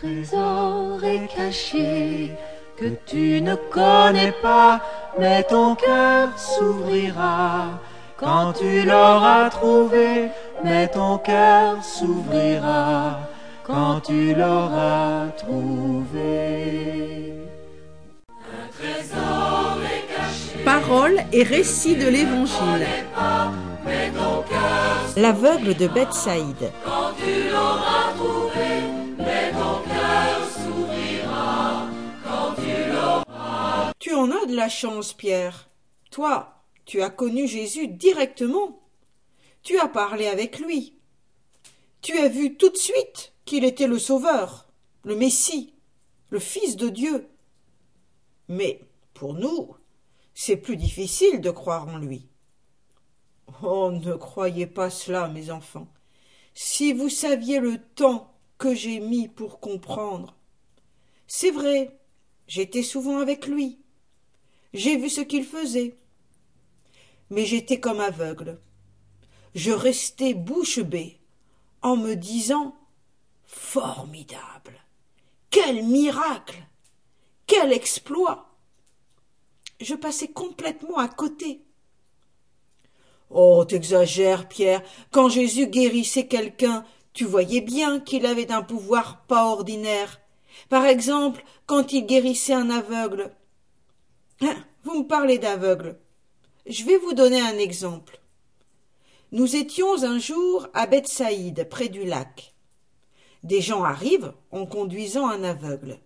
trésor est caché que tu ne connais pas, mais ton cœur s'ouvrira. Quand tu l'auras trouvé, mais ton cœur s'ouvrira. Quand tu l'auras trouvé. Parole et récit de l'Évangile. L'aveugle de Bethsaïde. Quand tu l'auras trouvé, en as de la chance, Pierre. Toi, tu as connu Jésus directement. Tu as parlé avec lui. Tu as vu tout de suite qu'il était le Sauveur, le Messie, le Fils de Dieu. Mais pour nous, c'est plus difficile de croire en lui. Oh, ne croyez pas cela, mes enfants. Si vous saviez le temps que j'ai mis pour comprendre. C'est vrai, j'étais souvent avec lui. J'ai vu ce qu'il faisait. Mais j'étais comme aveugle. Je restais bouche bée en me disant Formidable. Quel miracle. Quel exploit. Je passais complètement à côté. Oh, t'exagères, Pierre. Quand Jésus guérissait quelqu'un, tu voyais bien qu'il avait un pouvoir pas ordinaire. Par exemple, quand il guérissait un aveugle. Vous me parlez d'aveugle. Je vais vous donner un exemple. Nous étions un jour à Bethsaïde, près du lac. Des gens arrivent en conduisant un aveugle.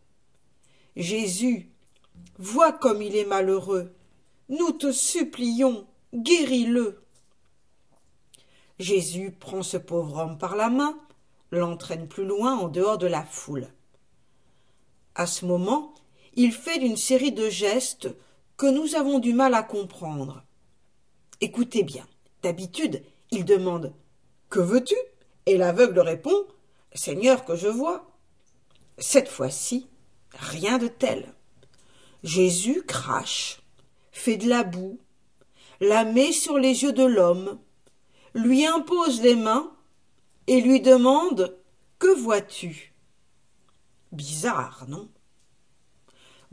Jésus, vois comme il est malheureux. Nous te supplions, guéris-le. Jésus prend ce pauvre homme par la main, l'entraîne plus loin en dehors de la foule. À ce moment, il fait une série de gestes que nous avons du mal à comprendre. Écoutez bien. D'habitude, il demande Que veux-tu? Et l'aveugle répond Seigneur, que je vois. Cette fois-ci, rien de tel. Jésus crache, fait de la boue, la met sur les yeux de l'homme, lui impose les mains et lui demande Que vois-tu? Bizarre, non?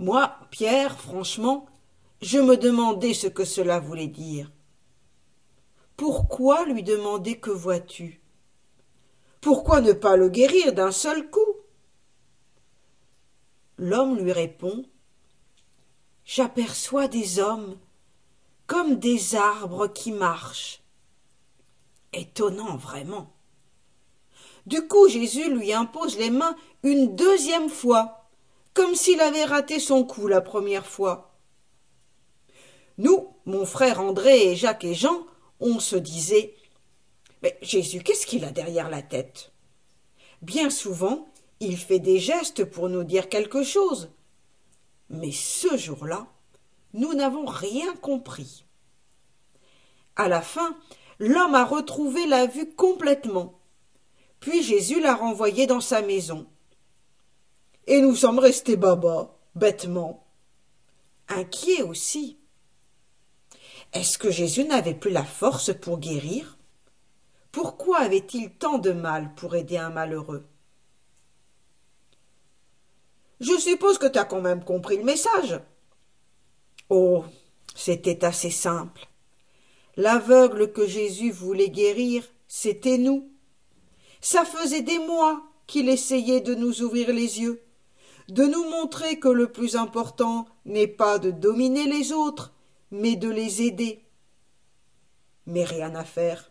Moi, Pierre, franchement, je me demandais ce que cela voulait dire. Pourquoi lui demander que vois-tu? Pourquoi ne pas le guérir d'un seul coup? L'homme lui répond J'aperçois des hommes comme des arbres qui marchent étonnant vraiment. Du coup, Jésus lui impose les mains une deuxième fois, comme s'il avait raté son coup la première fois. Nous, mon frère André et Jacques et Jean, on se disait Mais Jésus, qu'est-ce qu'il a derrière la tête? Bien souvent, il fait des gestes pour nous dire quelque chose. Mais ce jour-là, nous n'avons rien compris. À la fin, l'homme a retrouvé la vue complètement. Puis Jésus l'a renvoyé dans sa maison. Et nous sommes restés baba, bêtement. Inquiets aussi. Est-ce que Jésus n'avait plus la force pour guérir? Pourquoi avait-il tant de mal pour aider un malheureux? Je suppose que tu as quand même compris le message. Oh, c'était assez simple. L'aveugle que Jésus voulait guérir, c'était nous. Ça faisait des mois qu'il essayait de nous ouvrir les yeux, de nous montrer que le plus important n'est pas de dominer les autres, mais de les aider. Mais rien à faire.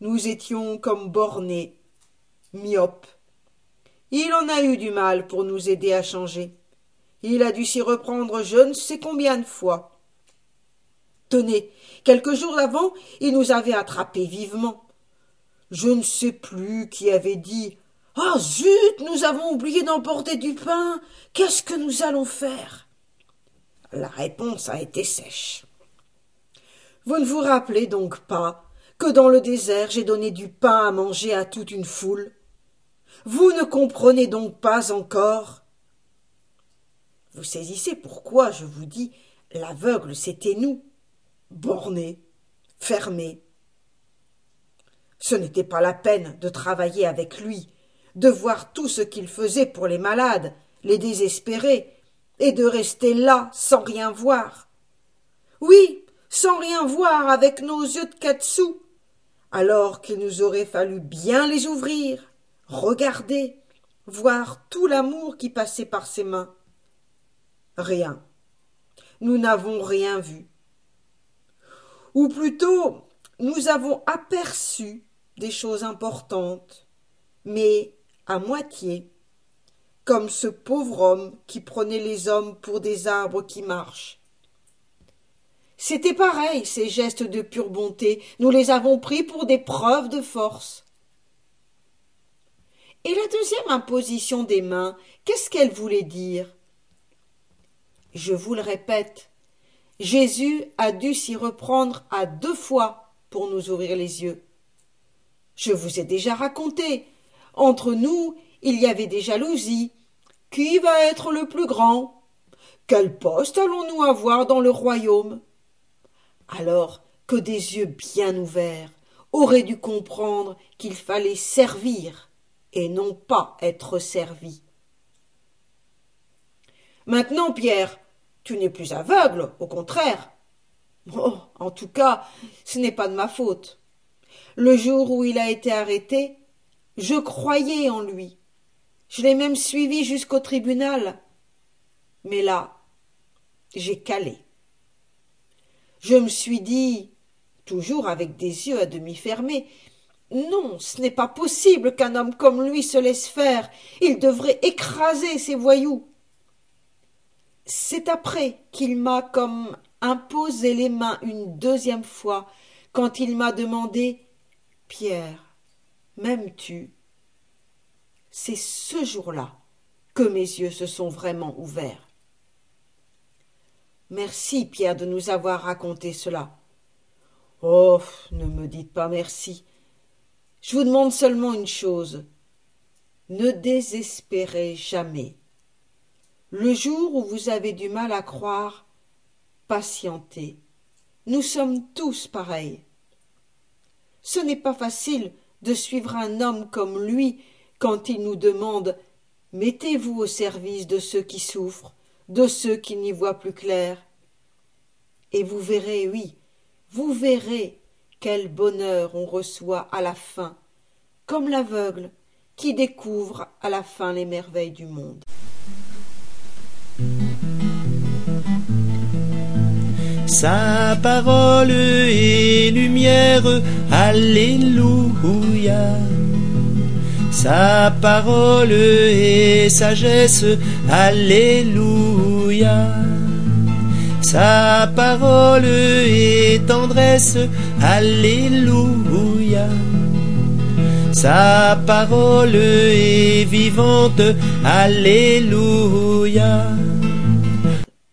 Nous étions comme bornés, myopes. Il en a eu du mal pour nous aider à changer. Il a dû s'y reprendre je ne sais combien de fois. Tenez, quelques jours avant, il nous avait attrapés vivement. Je ne sais plus qui avait dit Ah zut, nous avons oublié d'emporter du pain. Qu'est-ce que nous allons faire? La réponse a été sèche. Vous ne vous rappelez donc pas que dans le désert j'ai donné du pain à manger à toute une foule? Vous ne comprenez donc pas encore? Vous saisissez pourquoi je vous dis l'aveugle c'était nous borné, fermé. Ce n'était pas la peine de travailler avec lui. De voir tout ce qu'il faisait pour les malades, les désespérés, et de rester là sans rien voir. Oui, sans rien voir avec nos yeux de quatre sous, alors qu'il nous aurait fallu bien les ouvrir, regarder, voir tout l'amour qui passait par ses mains. Rien. Nous n'avons rien vu. Ou plutôt, nous avons aperçu des choses importantes, mais à moitié, comme ce pauvre homme qui prenait les hommes pour des arbres qui marchent. C'était pareil, ces gestes de pure bonté, nous les avons pris pour des preuves de force. Et la deuxième imposition des mains, qu'est-ce qu'elle voulait dire? Je vous le répète, Jésus a dû s'y reprendre à deux fois pour nous ouvrir les yeux. Je vous ai déjà raconté. Entre nous, il y avait des jalousies, qui va être le plus grand? Quel poste allons-nous avoir dans le royaume? Alors que des yeux bien ouverts auraient dû comprendre qu'il fallait servir et non pas être servi. Maintenant, Pierre, tu n'es plus aveugle, au contraire. Oh, en tout cas, ce n'est pas de ma faute. Le jour où il a été arrêté, je croyais en lui. Je l'ai même suivi jusqu'au tribunal. Mais là, j'ai calé. Je me suis dit, toujours avec des yeux à demi fermés, non, ce n'est pas possible qu'un homme comme lui se laisse faire. Il devrait écraser ces voyous. C'est après qu'il m'a comme imposé les mains une deuxième fois, quand il m'a demandé Pierre, m'aimes-tu? C'est ce jour-là que mes yeux se sont vraiment ouverts. Merci, Pierre, de nous avoir raconté cela. Oh. Ne me dites pas merci. Je vous demande seulement une chose. Ne désespérez jamais. Le jour où vous avez du mal à croire, patientez. Nous sommes tous pareils. Ce n'est pas facile de suivre un homme comme lui quand il nous demande Mettez-vous au service de ceux qui souffrent, de ceux qui n'y voient plus clair. Et vous verrez, oui, vous verrez quel bonheur on reçoit à la fin, comme l'aveugle qui découvre à la fin les merveilles du monde. Sa parole est lumière, Alléluia. Sa parole est sagesse, Alléluia. Sa parole est tendresse, Alléluia. Sa parole est vivante, Alléluia.